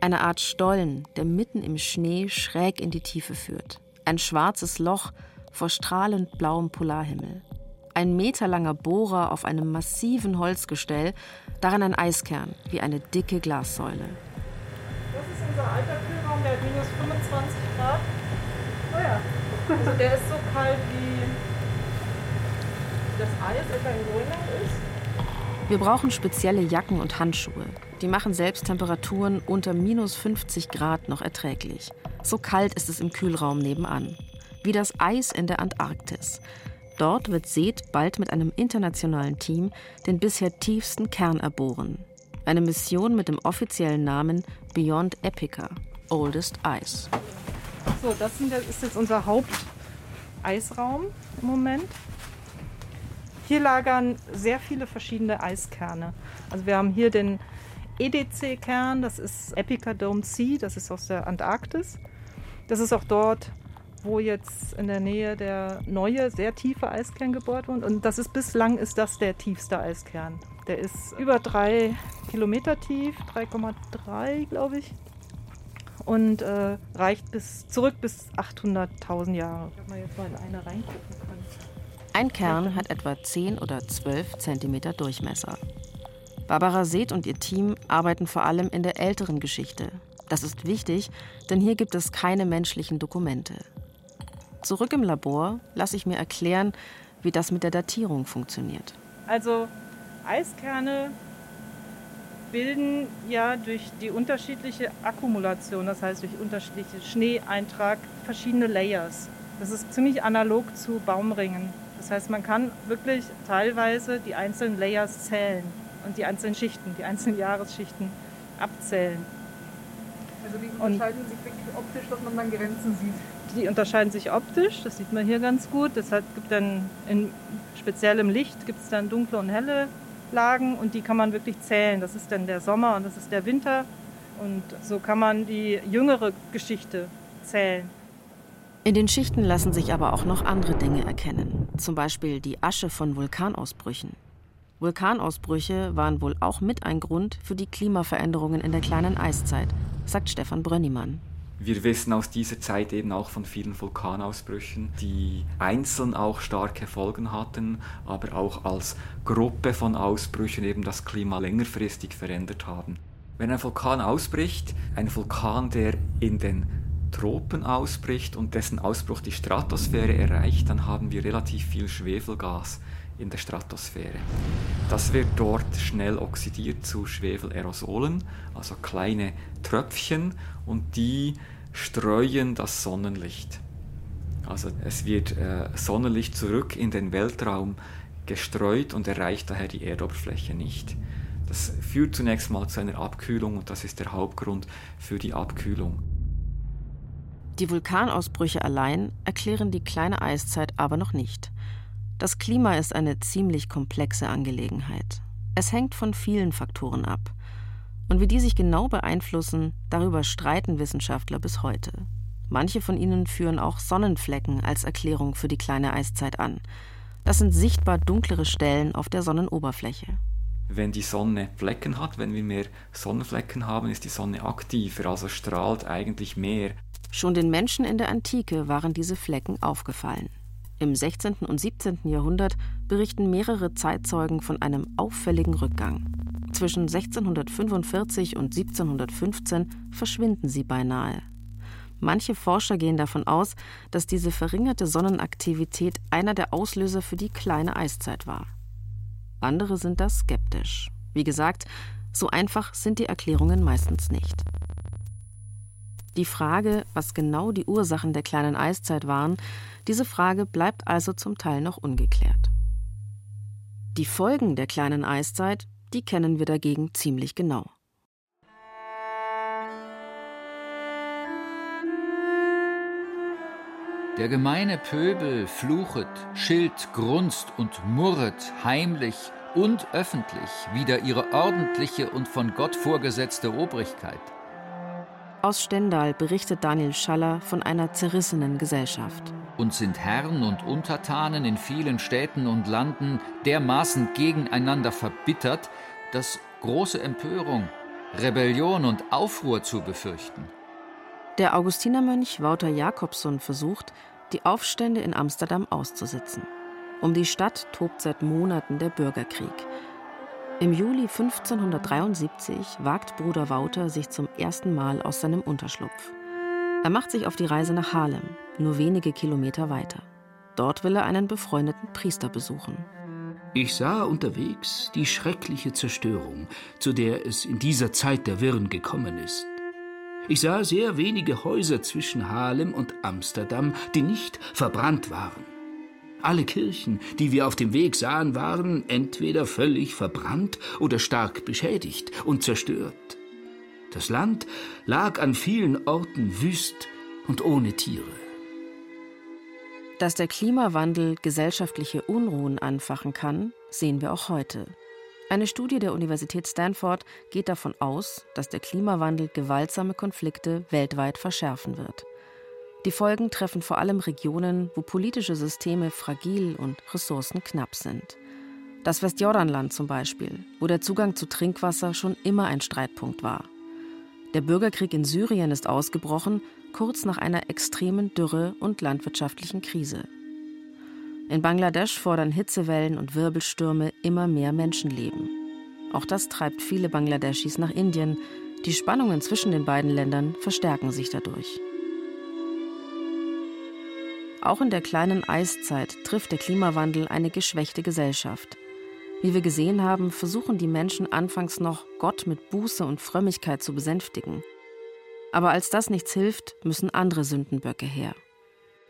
eine Art Stollen, der mitten im Schnee schräg in die Tiefe führt. Ein schwarzes Loch vor strahlend blauem Polarhimmel. Ein meterlanger Bohrer auf einem massiven Holzgestell, darin ein Eiskern wie eine dicke Glassäule. Das ist unser alter Kühlraum, der minus 25 Grad. Also der ist so kalt wie das Eis etwa in Grönland ist. Wir brauchen spezielle Jacken und Handschuhe. Die machen selbst Temperaturen unter minus 50 Grad noch erträglich. So kalt ist es im Kühlraum nebenan. Wie das Eis in der Antarktis. Dort wird Seth bald mit einem internationalen Team den bisher tiefsten Kern erbohren. Eine Mission mit dem offiziellen Namen Beyond Epica, Oldest Ice. So, das ist jetzt unser Haupteisraum im Moment. Hier lagern sehr viele verschiedene Eiskerne. Also wir haben hier den EDC-Kern, das ist Epica Dome C, das ist aus der Antarktis. Das ist auch dort, wo jetzt in der Nähe der neue, sehr tiefe Eiskern gebohrt wurde. Und das ist bislang ist das der tiefste Eiskern. Der ist über drei Kilometer tief, 3,3 glaube ich. Und äh, reicht bis zurück bis 800.000 Jahre. Wenn man jetzt mal in eine reingucken kann. Ein Kern hat etwa 10 oder 12 Zentimeter Durchmesser. Barbara Seeth und ihr Team arbeiten vor allem in der älteren Geschichte. Das ist wichtig, denn hier gibt es keine menschlichen Dokumente. Zurück im Labor lasse ich mir erklären, wie das mit der Datierung funktioniert. Also Eiskerne bilden ja durch die unterschiedliche Akkumulation, das heißt durch unterschiedliche Schneeeintrag, verschiedene Layers. Das ist ziemlich analog zu Baumringen. Das heißt, man kann wirklich teilweise die einzelnen Layers zählen und die einzelnen Schichten, die einzelnen Jahresschichten abzählen. Also die unterscheiden und sich wirklich optisch, dass man dann Grenzen sieht. Die unterscheiden sich optisch, das sieht man hier ganz gut. Deshalb gibt dann in speziellem Licht gibt es dann dunkle und helle Lagen und die kann man wirklich zählen. Das ist dann der Sommer und das ist der Winter. Und so kann man die jüngere Geschichte zählen. In den Schichten lassen sich aber auch noch andere Dinge erkennen, zum Beispiel die Asche von Vulkanausbrüchen. Vulkanausbrüche waren wohl auch mit ein Grund für die Klimaveränderungen in der kleinen Eiszeit, sagt Stefan Brönnimann. Wir wissen aus dieser Zeit eben auch von vielen Vulkanausbrüchen, die einzeln auch starke Folgen hatten, aber auch als Gruppe von Ausbrüchen eben das Klima längerfristig verändert haben. Wenn ein Vulkan ausbricht, ein Vulkan, der in den Tropen ausbricht und dessen Ausbruch die Stratosphäre erreicht, dann haben wir relativ viel Schwefelgas in der Stratosphäre. Das wird dort schnell oxidiert zu Schwefelerosolen, also kleine Tröpfchen, und die streuen das Sonnenlicht. Also es wird äh, Sonnenlicht zurück in den Weltraum gestreut und erreicht daher die Erdoberfläche nicht. Das führt zunächst mal zu einer Abkühlung und das ist der Hauptgrund für die Abkühlung. Die Vulkanausbrüche allein erklären die kleine Eiszeit aber noch nicht. Das Klima ist eine ziemlich komplexe Angelegenheit. Es hängt von vielen Faktoren ab. Und wie die sich genau beeinflussen, darüber streiten Wissenschaftler bis heute. Manche von ihnen führen auch Sonnenflecken als Erklärung für die kleine Eiszeit an. Das sind sichtbar dunklere Stellen auf der Sonnenoberfläche. Wenn die Sonne Flecken hat, wenn wir mehr Sonnenflecken haben, ist die Sonne aktiver, also strahlt eigentlich mehr. Schon den Menschen in der Antike waren diese Flecken aufgefallen. Im 16. und 17. Jahrhundert berichten mehrere Zeitzeugen von einem auffälligen Rückgang. Zwischen 1645 und 1715 verschwinden sie beinahe. Manche Forscher gehen davon aus, dass diese verringerte Sonnenaktivität einer der Auslöser für die kleine Eiszeit war. Andere sind da skeptisch. Wie gesagt, so einfach sind die Erklärungen meistens nicht. Die Frage, was genau die Ursachen der kleinen Eiszeit waren, diese Frage bleibt also zum Teil noch ungeklärt. Die Folgen der kleinen Eiszeit, die kennen wir dagegen ziemlich genau. Der gemeine Pöbel fluchet, schilt, grunzt und murret heimlich und öffentlich wider ihre ordentliche und von Gott vorgesetzte Obrigkeit. Aus Stendal berichtet Daniel Schaller von einer zerrissenen Gesellschaft. Und sind Herren und Untertanen in vielen Städten und Landen dermaßen gegeneinander verbittert, dass große Empörung, Rebellion und Aufruhr zu befürchten. Der Augustinermönch Wouter Jakobson versucht, die Aufstände in Amsterdam auszusitzen. Um die Stadt tobt seit Monaten der Bürgerkrieg. Im Juli 1573 wagt Bruder Wouter sich zum ersten Mal aus seinem Unterschlupf. Er macht sich auf die Reise nach Haarlem, nur wenige Kilometer weiter. Dort will er einen befreundeten Priester besuchen. Ich sah unterwegs die schreckliche Zerstörung, zu der es in dieser Zeit der Wirren gekommen ist. Ich sah sehr wenige Häuser zwischen Haarlem und Amsterdam, die nicht verbrannt waren. Alle Kirchen, die wir auf dem Weg sahen, waren entweder völlig verbrannt oder stark beschädigt und zerstört. Das Land lag an vielen Orten wüst und ohne Tiere. Dass der Klimawandel gesellschaftliche Unruhen anfachen kann, sehen wir auch heute. Eine Studie der Universität Stanford geht davon aus, dass der Klimawandel gewaltsame Konflikte weltweit verschärfen wird. Die Folgen treffen vor allem Regionen, wo politische Systeme fragil und Ressourcen knapp sind. Das Westjordanland zum Beispiel, wo der Zugang zu Trinkwasser schon immer ein Streitpunkt war. Der Bürgerkrieg in Syrien ist ausgebrochen, kurz nach einer extremen Dürre und landwirtschaftlichen Krise. In Bangladesch fordern Hitzewellen und Wirbelstürme immer mehr Menschenleben. Auch das treibt viele Bangladeschis nach Indien. Die Spannungen zwischen den beiden Ländern verstärken sich dadurch. Auch in der kleinen Eiszeit trifft der Klimawandel eine geschwächte Gesellschaft. Wie wir gesehen haben, versuchen die Menschen anfangs noch, Gott mit Buße und Frömmigkeit zu besänftigen. Aber als das nichts hilft, müssen andere Sündenböcke her.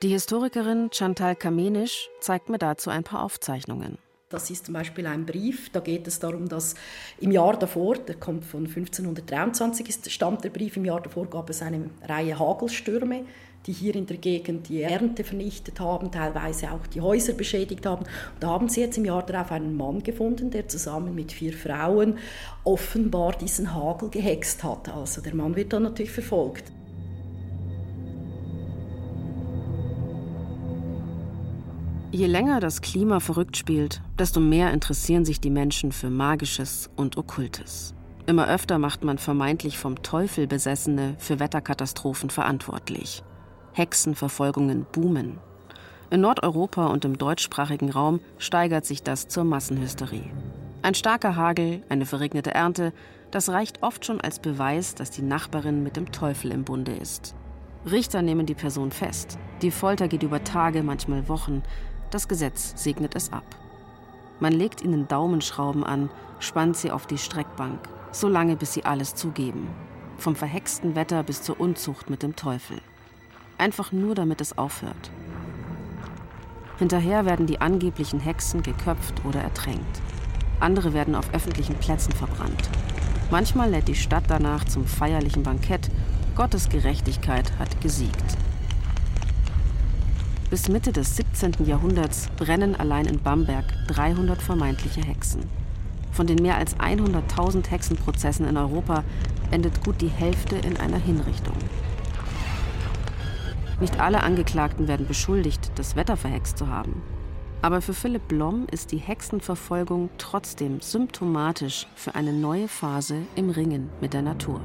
Die Historikerin Chantal Kamenisch zeigt mir dazu ein paar Aufzeichnungen. Das ist zum Beispiel ein Brief, da geht es darum, dass im Jahr davor, der kommt von 1523, ist, stammt der Brief, im Jahr davor gab es eine Reihe Hagelstürme, die hier in der Gegend die Ernte vernichtet haben, teilweise auch die Häuser beschädigt haben. Da haben sie jetzt im Jahr darauf einen Mann gefunden, der zusammen mit vier Frauen offenbar diesen Hagel gehext hat. Also der Mann wird dann natürlich verfolgt. Je länger das Klima verrückt spielt, desto mehr interessieren sich die Menschen für Magisches und Okkultes. Immer öfter macht man vermeintlich vom Teufel Besessene für Wetterkatastrophen verantwortlich. Hexenverfolgungen boomen. In Nordeuropa und im deutschsprachigen Raum steigert sich das zur Massenhysterie. Ein starker Hagel, eine verregnete Ernte, das reicht oft schon als Beweis, dass die Nachbarin mit dem Teufel im Bunde ist. Richter nehmen die Person fest. Die Folter geht über Tage, manchmal Wochen. Das Gesetz segnet es ab. Man legt ihnen Daumenschrauben an, spannt sie auf die Streckbank, so lange bis sie alles zugeben. Vom verhexten Wetter bis zur Unzucht mit dem Teufel. Einfach nur damit es aufhört. Hinterher werden die angeblichen Hexen geköpft oder ertränkt. Andere werden auf öffentlichen Plätzen verbrannt. Manchmal lädt die Stadt danach zum feierlichen Bankett. Gottes Gerechtigkeit hat gesiegt. Bis Mitte des 17. Jahrhunderts brennen allein in Bamberg 300 vermeintliche Hexen. Von den mehr als 100.000 Hexenprozessen in Europa endet gut die Hälfte in einer Hinrichtung. Nicht alle Angeklagten werden beschuldigt, das Wetter verhext zu haben. Aber für Philipp Blom ist die Hexenverfolgung trotzdem symptomatisch für eine neue Phase im Ringen mit der Natur.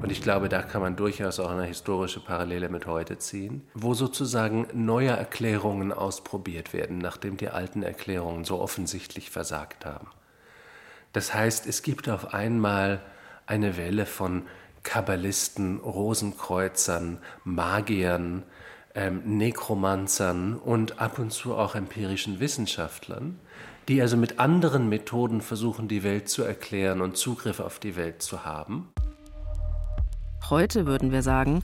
Und ich glaube, da kann man durchaus auch eine historische Parallele mit heute ziehen, wo sozusagen neue Erklärungen ausprobiert werden, nachdem die alten Erklärungen so offensichtlich versagt haben. Das heißt, es gibt auf einmal eine Welle von Kabbalisten, Rosenkreuzern, Magiern, ähm, Nekromanzern und ab und zu auch empirischen Wissenschaftlern, die also mit anderen Methoden versuchen, die Welt zu erklären und Zugriff auf die Welt zu haben. Heute würden wir sagen,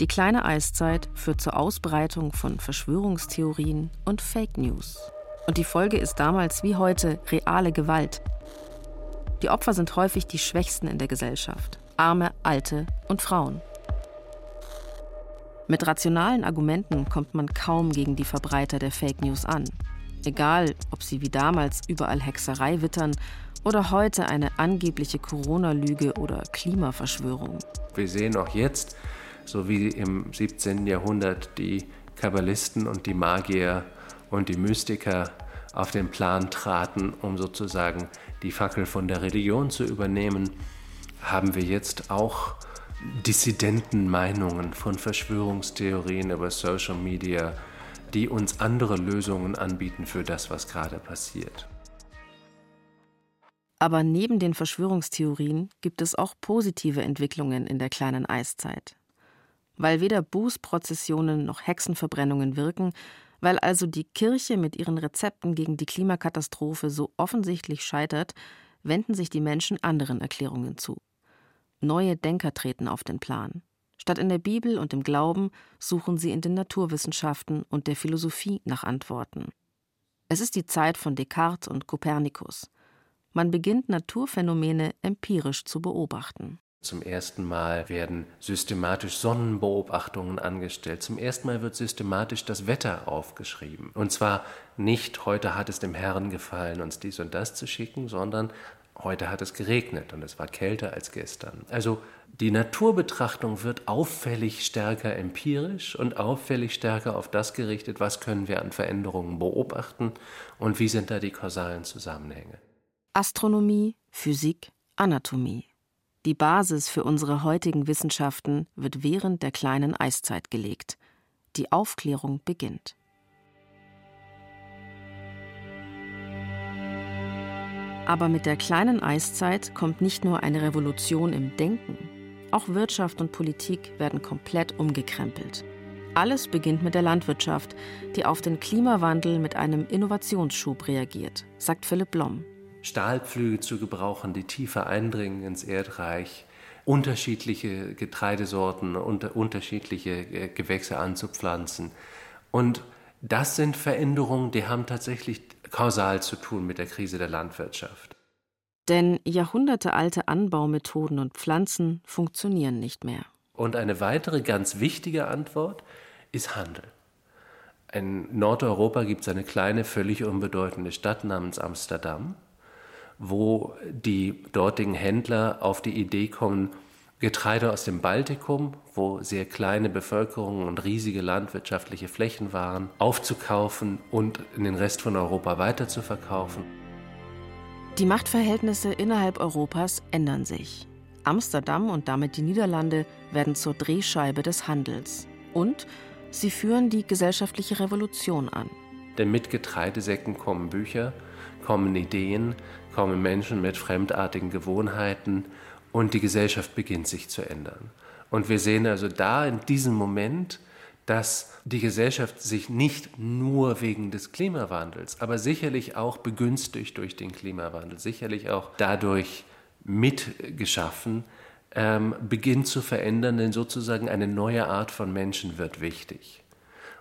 die kleine Eiszeit führt zur Ausbreitung von Verschwörungstheorien und Fake News. Und die Folge ist damals wie heute reale Gewalt. Die Opfer sind häufig die Schwächsten in der Gesellschaft, arme, alte und Frauen. Mit rationalen Argumenten kommt man kaum gegen die Verbreiter der Fake News an. Egal, ob sie wie damals überall Hexerei wittern oder heute eine angebliche Corona-Lüge oder Klimaverschwörung. Wir sehen auch jetzt, so wie im 17. Jahrhundert die Kabbalisten und die Magier und die Mystiker auf den Plan traten, um sozusagen die Fackel von der Religion zu übernehmen, haben wir jetzt auch Dissidentenmeinungen von Verschwörungstheorien über Social Media, die uns andere Lösungen anbieten für das, was gerade passiert. Aber neben den Verschwörungstheorien gibt es auch positive Entwicklungen in der kleinen Eiszeit. Weil weder Bußprozessionen noch Hexenverbrennungen wirken, weil also die Kirche mit ihren Rezepten gegen die Klimakatastrophe so offensichtlich scheitert, wenden sich die Menschen anderen Erklärungen zu. Neue Denker treten auf den Plan. Statt in der Bibel und im Glauben suchen sie in den Naturwissenschaften und der Philosophie nach Antworten. Es ist die Zeit von Descartes und Kopernikus. Man beginnt Naturphänomene empirisch zu beobachten. Zum ersten Mal werden systematisch Sonnenbeobachtungen angestellt. Zum ersten Mal wird systematisch das Wetter aufgeschrieben. Und zwar nicht, heute hat es dem Herrn gefallen, uns dies und das zu schicken, sondern heute hat es geregnet und es war kälter als gestern. Also die Naturbetrachtung wird auffällig stärker empirisch und auffällig stärker auf das gerichtet, was können wir an Veränderungen beobachten und wie sind da die kausalen Zusammenhänge. Astronomie, Physik, Anatomie. Die Basis für unsere heutigen Wissenschaften wird während der kleinen Eiszeit gelegt. Die Aufklärung beginnt. Aber mit der kleinen Eiszeit kommt nicht nur eine Revolution im Denken, auch Wirtschaft und Politik werden komplett umgekrempelt. Alles beginnt mit der Landwirtschaft, die auf den Klimawandel mit einem Innovationsschub reagiert, sagt Philipp Blom. Stahlpflüge zu gebrauchen, die tiefer eindringen ins Erdreich, unterschiedliche Getreidesorten und unterschiedliche äh, Gewächse anzupflanzen. Und das sind Veränderungen, die haben tatsächlich kausal zu tun mit der Krise der Landwirtschaft. Denn jahrhundertealte Anbaumethoden und Pflanzen funktionieren nicht mehr. Und eine weitere ganz wichtige Antwort ist Handel. In Nordeuropa gibt es eine kleine, völlig unbedeutende Stadt namens Amsterdam, wo die dortigen Händler auf die Idee kommen, Getreide aus dem Baltikum, wo sehr kleine Bevölkerungen und riesige landwirtschaftliche Flächen waren, aufzukaufen und in den Rest von Europa weiterzuverkaufen. Die Machtverhältnisse innerhalb Europas ändern sich. Amsterdam und damit die Niederlande werden zur Drehscheibe des Handels. Und sie führen die gesellschaftliche Revolution an. Denn mit Getreidesäcken kommen Bücher, kommen Ideen, kommen Menschen mit fremdartigen Gewohnheiten und die Gesellschaft beginnt sich zu ändern. Und wir sehen also da in diesem Moment, dass die Gesellschaft sich nicht nur wegen des Klimawandels, aber sicherlich auch begünstigt durch den Klimawandel, sicherlich auch dadurch mitgeschaffen, ähm, beginnt zu verändern, denn sozusagen eine neue Art von Menschen wird wichtig.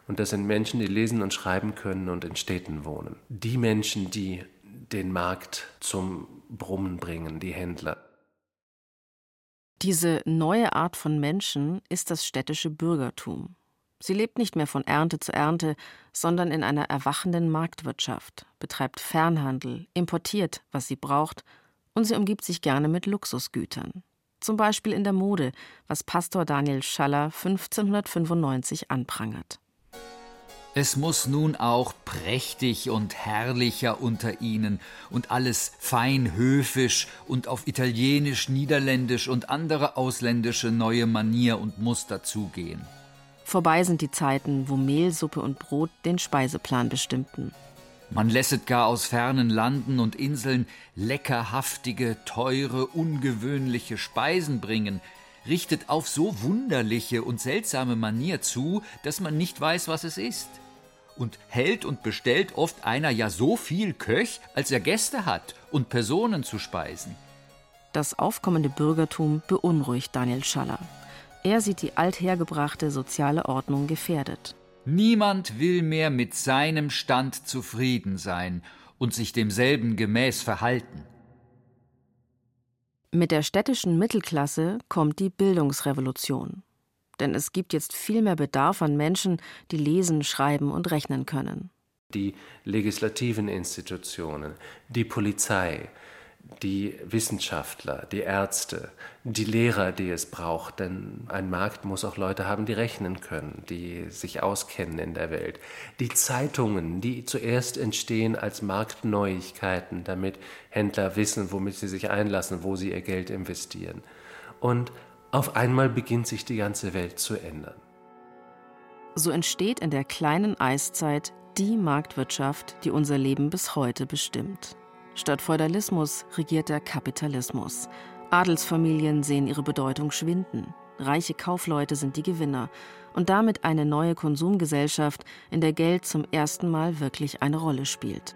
Und das sind Menschen, die lesen und schreiben können und in Städten wohnen. Die Menschen, die den Markt zum Brummen bringen, die Händler. Diese neue Art von Menschen ist das städtische Bürgertum. Sie lebt nicht mehr von Ernte zu Ernte, sondern in einer erwachenden Marktwirtschaft, betreibt Fernhandel, importiert, was sie braucht, und sie umgibt sich gerne mit Luxusgütern. Zum Beispiel in der Mode, was Pastor Daniel Schaller 1595 anprangert. Es muss nun auch prächtig und herrlicher unter ihnen und alles fein höfisch und auf Italienisch, Niederländisch und andere ausländische neue Manier und Muster zugehen. Vorbei sind die Zeiten, wo Mehlsuppe und Brot den Speiseplan bestimmten. Man lässet gar aus fernen Landen und Inseln leckerhaftige, teure, ungewöhnliche Speisen bringen, richtet auf so wunderliche und seltsame Manier zu, dass man nicht weiß, was es ist. Und hält und bestellt oft einer ja so viel Köch, als er Gäste hat und Personen zu speisen. Das aufkommende Bürgertum beunruhigt Daniel Schaller. Er sieht die althergebrachte soziale Ordnung gefährdet. Niemand will mehr mit seinem Stand zufrieden sein und sich demselben gemäß verhalten. Mit der städtischen Mittelklasse kommt die Bildungsrevolution. Denn es gibt jetzt viel mehr Bedarf an Menschen, die lesen, schreiben und rechnen können. Die legislativen Institutionen, die Polizei, die Wissenschaftler, die Ärzte, die Lehrer, die es braucht. Denn ein Markt muss auch Leute haben, die rechnen können, die sich auskennen in der Welt. Die Zeitungen, die zuerst entstehen als Marktneuigkeiten, damit Händler wissen, womit sie sich einlassen, wo sie ihr Geld investieren. Und auf einmal beginnt sich die ganze Welt zu ändern. So entsteht in der kleinen Eiszeit die Marktwirtschaft, die unser Leben bis heute bestimmt. Statt Feudalismus regiert der Kapitalismus. Adelsfamilien sehen ihre Bedeutung schwinden. Reiche Kaufleute sind die Gewinner und damit eine neue Konsumgesellschaft, in der Geld zum ersten Mal wirklich eine Rolle spielt.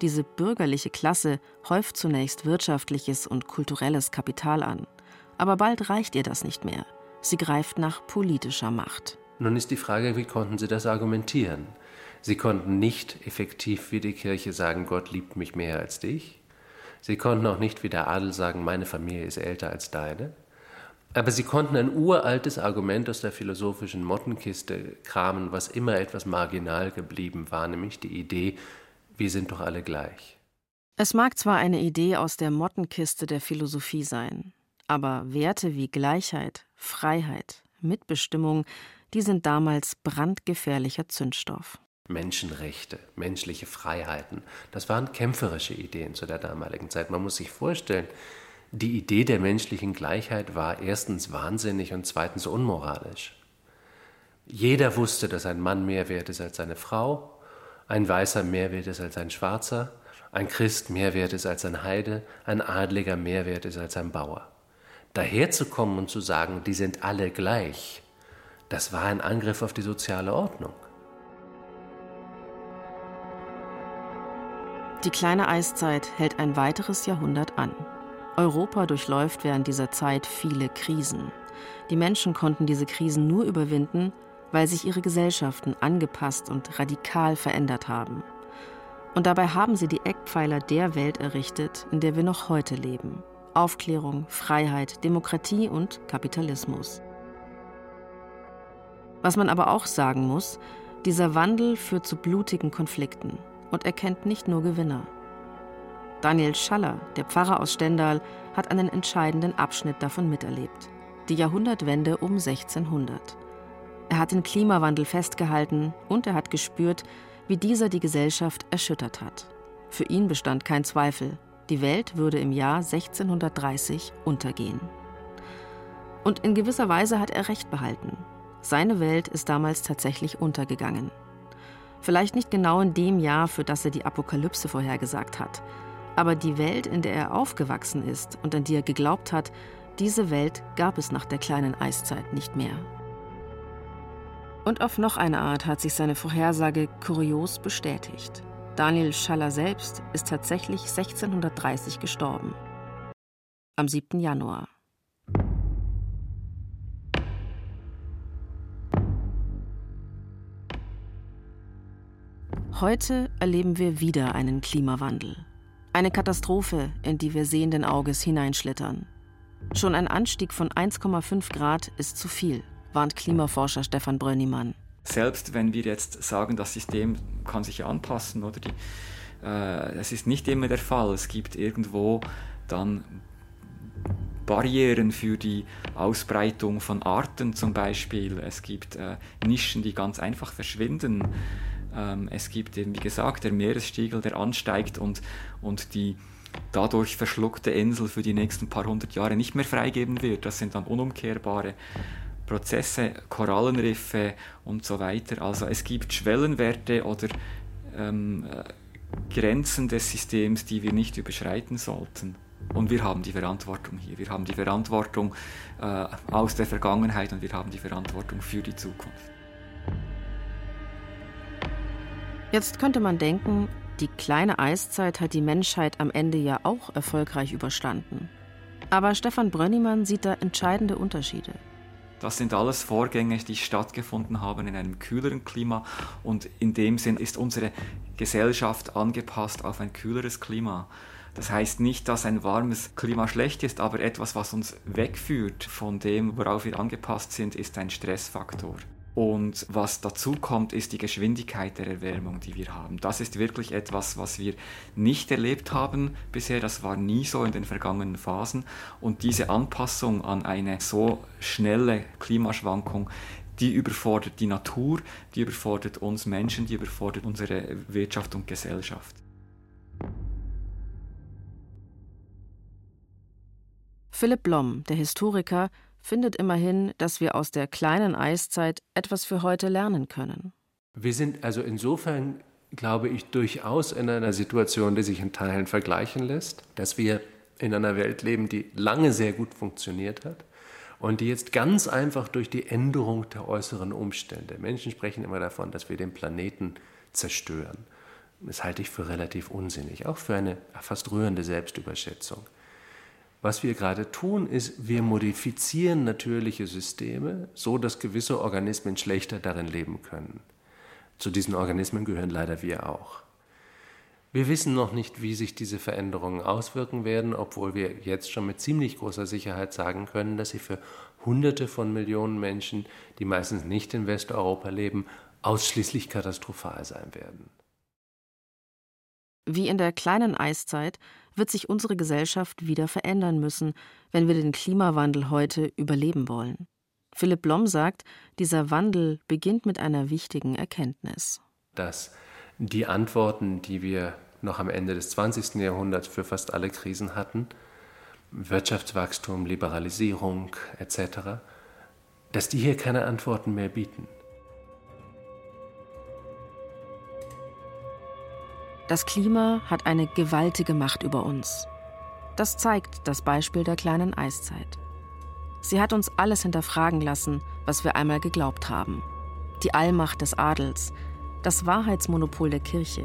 Diese bürgerliche Klasse häuft zunächst wirtschaftliches und kulturelles Kapital an. Aber bald reicht ihr das nicht mehr. Sie greift nach politischer Macht. Nun ist die Frage, wie konnten Sie das argumentieren? Sie konnten nicht effektiv wie die Kirche sagen, Gott liebt mich mehr als dich. Sie konnten auch nicht wie der Adel sagen, meine Familie ist älter als deine. Aber sie konnten ein uraltes Argument aus der philosophischen Mottenkiste kramen, was immer etwas marginal geblieben war, nämlich die Idee, wir sind doch alle gleich. Es mag zwar eine Idee aus der Mottenkiste der Philosophie sein, aber Werte wie Gleichheit, Freiheit, Mitbestimmung, die sind damals brandgefährlicher Zündstoff. Menschenrechte, menschliche Freiheiten. Das waren kämpferische Ideen zu der damaligen Zeit. Man muss sich vorstellen, die Idee der menschlichen Gleichheit war erstens wahnsinnig und zweitens unmoralisch. Jeder wusste, dass ein Mann mehr wert ist als eine Frau, ein Weißer mehr wert ist als ein Schwarzer, ein Christ mehr wert ist als ein Heide, ein Adliger mehr wert ist als ein Bauer. Daherzukommen und zu sagen, die sind alle gleich, das war ein Angriff auf die soziale Ordnung. Die kleine Eiszeit hält ein weiteres Jahrhundert an. Europa durchläuft während dieser Zeit viele Krisen. Die Menschen konnten diese Krisen nur überwinden, weil sich ihre Gesellschaften angepasst und radikal verändert haben. Und dabei haben sie die Eckpfeiler der Welt errichtet, in der wir noch heute leben. Aufklärung, Freiheit, Demokratie und Kapitalismus. Was man aber auch sagen muss, dieser Wandel führt zu blutigen Konflikten und erkennt nicht nur Gewinner. Daniel Schaller, der Pfarrer aus Stendal, hat einen entscheidenden Abschnitt davon miterlebt. Die Jahrhundertwende um 1600. Er hat den Klimawandel festgehalten und er hat gespürt, wie dieser die Gesellschaft erschüttert hat. Für ihn bestand kein Zweifel, die Welt würde im Jahr 1630 untergehen. Und in gewisser Weise hat er recht behalten. Seine Welt ist damals tatsächlich untergegangen. Vielleicht nicht genau in dem Jahr, für das er die Apokalypse vorhergesagt hat. Aber die Welt, in der er aufgewachsen ist und an die er geglaubt hat, diese Welt gab es nach der kleinen Eiszeit nicht mehr. Und auf noch eine Art hat sich seine Vorhersage kurios bestätigt. Daniel Schaller selbst ist tatsächlich 1630 gestorben. Am 7. Januar. Heute erleben wir wieder einen Klimawandel. Eine Katastrophe, in die wir sehenden Auges hineinschlittern. Schon ein Anstieg von 1,5 Grad ist zu viel, warnt Klimaforscher Stefan Brönnimann. Selbst wenn wir jetzt sagen, das System kann sich anpassen, oder die, äh, das ist nicht immer der Fall. Es gibt irgendwo dann Barrieren für die Ausbreitung von Arten zum Beispiel. Es gibt äh, Nischen, die ganz einfach verschwinden. Ähm, es gibt eben, wie gesagt, der Meeresspiegel, der ansteigt und, und die dadurch verschluckte Insel für die nächsten paar hundert Jahre nicht mehr freigeben wird. Das sind dann unumkehrbare Prozesse, Korallenriffe und so weiter. Also es gibt Schwellenwerte oder ähm, äh, Grenzen des Systems, die wir nicht überschreiten sollten. Und wir haben die Verantwortung hier. Wir haben die Verantwortung äh, aus der Vergangenheit und wir haben die Verantwortung für die Zukunft. Jetzt könnte man denken, die kleine Eiszeit hat die Menschheit am Ende ja auch erfolgreich überstanden. Aber Stefan Brönnimann sieht da entscheidende Unterschiede. Das sind alles Vorgänge, die stattgefunden haben in einem kühleren Klima und in dem Sinn ist unsere Gesellschaft angepasst auf ein kühleres Klima. Das heißt nicht, dass ein warmes Klima schlecht ist, aber etwas, was uns wegführt von dem, worauf wir angepasst sind, ist ein Stressfaktor. Und was dazu kommt, ist die Geschwindigkeit der Erwärmung, die wir haben. Das ist wirklich etwas, was wir nicht erlebt haben bisher. Das war nie so in den vergangenen Phasen. Und diese Anpassung an eine so schnelle Klimaschwankung, die überfordert die Natur, die überfordert uns Menschen, die überfordert unsere Wirtschaft und Gesellschaft. Philipp Blom, der Historiker, findet immerhin, dass wir aus der kleinen Eiszeit etwas für heute lernen können. Wir sind also insofern, glaube ich, durchaus in einer Situation, die sich in Teilen vergleichen lässt, dass wir in einer Welt leben, die lange sehr gut funktioniert hat und die jetzt ganz einfach durch die Änderung der äußeren Umstände, Menschen sprechen immer davon, dass wir den Planeten zerstören. Das halte ich für relativ unsinnig, auch für eine fast rührende Selbstüberschätzung. Was wir gerade tun, ist, wir modifizieren natürliche Systeme, so dass gewisse Organismen schlechter darin leben können. Zu diesen Organismen gehören leider wir auch. Wir wissen noch nicht, wie sich diese Veränderungen auswirken werden, obwohl wir jetzt schon mit ziemlich großer Sicherheit sagen können, dass sie für Hunderte von Millionen Menschen, die meistens nicht in Westeuropa leben, ausschließlich katastrophal sein werden. Wie in der kleinen Eiszeit wird sich unsere Gesellschaft wieder verändern müssen, wenn wir den Klimawandel heute überleben wollen. Philipp Blom sagt, dieser Wandel beginnt mit einer wichtigen Erkenntnis. dass die Antworten, die wir noch am Ende des 20. Jahrhunderts für fast alle Krisen hatten, Wirtschaftswachstum, Liberalisierung etc., dass die hier keine Antworten mehr bieten. Das Klima hat eine gewaltige Macht über uns. Das zeigt das Beispiel der kleinen Eiszeit. Sie hat uns alles hinterfragen lassen, was wir einmal geglaubt haben. Die Allmacht des Adels, das Wahrheitsmonopol der Kirche.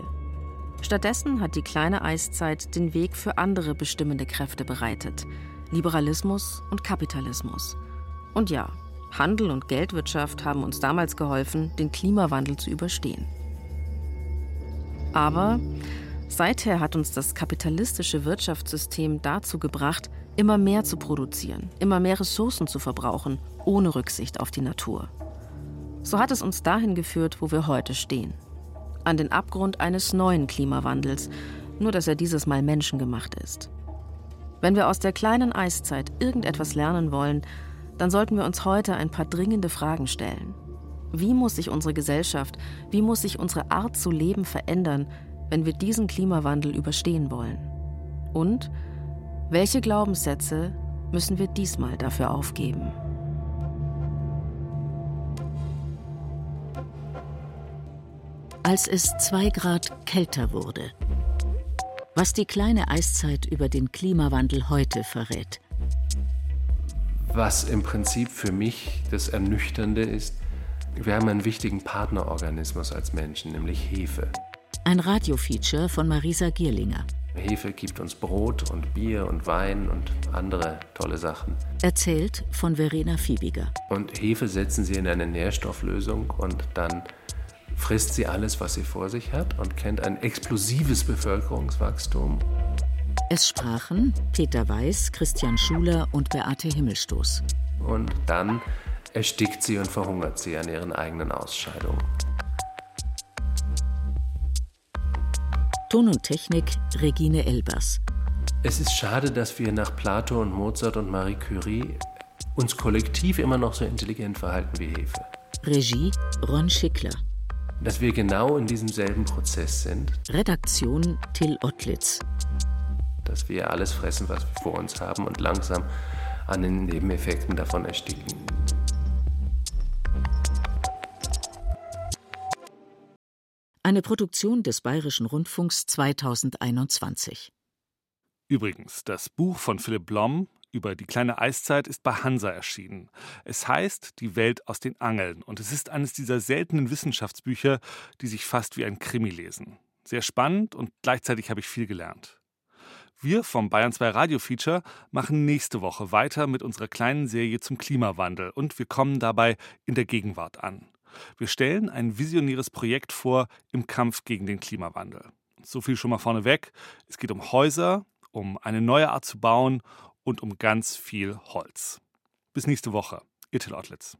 Stattdessen hat die kleine Eiszeit den Weg für andere bestimmende Kräfte bereitet. Liberalismus und Kapitalismus. Und ja, Handel und Geldwirtschaft haben uns damals geholfen, den Klimawandel zu überstehen. Aber seither hat uns das kapitalistische Wirtschaftssystem dazu gebracht, immer mehr zu produzieren, immer mehr Ressourcen zu verbrauchen, ohne Rücksicht auf die Natur. So hat es uns dahin geführt, wo wir heute stehen. An den Abgrund eines neuen Klimawandels, nur dass er dieses Mal menschengemacht ist. Wenn wir aus der kleinen Eiszeit irgendetwas lernen wollen, dann sollten wir uns heute ein paar dringende Fragen stellen. Wie muss sich unsere Gesellschaft, wie muss sich unsere Art zu leben verändern, wenn wir diesen Klimawandel überstehen wollen? Und welche Glaubenssätze müssen wir diesmal dafür aufgeben? Als es zwei Grad kälter wurde. Was die kleine Eiszeit über den Klimawandel heute verrät. Was im Prinzip für mich das Ernüchternde ist, wir haben einen wichtigen Partnerorganismus als Menschen, nämlich Hefe. Ein Radiofeature von Marisa Gierlinger. Hefe gibt uns Brot und Bier und Wein und andere tolle Sachen. Erzählt von Verena Fiebiger. Und Hefe setzen sie in eine Nährstofflösung und dann frisst sie alles, was sie vor sich hat und kennt ein explosives Bevölkerungswachstum. Es sprachen Peter Weiß, Christian Schuler und Beate Himmelstoß. Und dann erstickt sie und verhungert sie an ihren eigenen Ausscheidungen. Ton und Technik Regine Elbers. Es ist schade, dass wir nach Plato und Mozart und Marie Curie uns kollektiv immer noch so intelligent verhalten wie Hefe. Regie Ron Schickler. Dass wir genau in diesem selben Prozess sind. Redaktion Till Ottlitz. Dass wir alles fressen, was wir vor uns haben und langsam an den Nebeneffekten davon ersticken. Eine Produktion des Bayerischen Rundfunks 2021. Übrigens, das Buch von Philipp Blom über die kleine Eiszeit ist bei Hansa erschienen. Es heißt Die Welt aus den Angeln und es ist eines dieser seltenen Wissenschaftsbücher, die sich fast wie ein Krimi lesen. Sehr spannend und gleichzeitig habe ich viel gelernt. Wir vom Bayern 2 Radio Feature machen nächste Woche weiter mit unserer kleinen Serie zum Klimawandel und wir kommen dabei in der Gegenwart an. Wir stellen ein visionäres Projekt vor im Kampf gegen den Klimawandel. So viel schon mal vorneweg. Es geht um Häuser, um eine neue Art zu bauen und um ganz viel Holz. Bis nächste Woche. Ihr Till Ottlitz.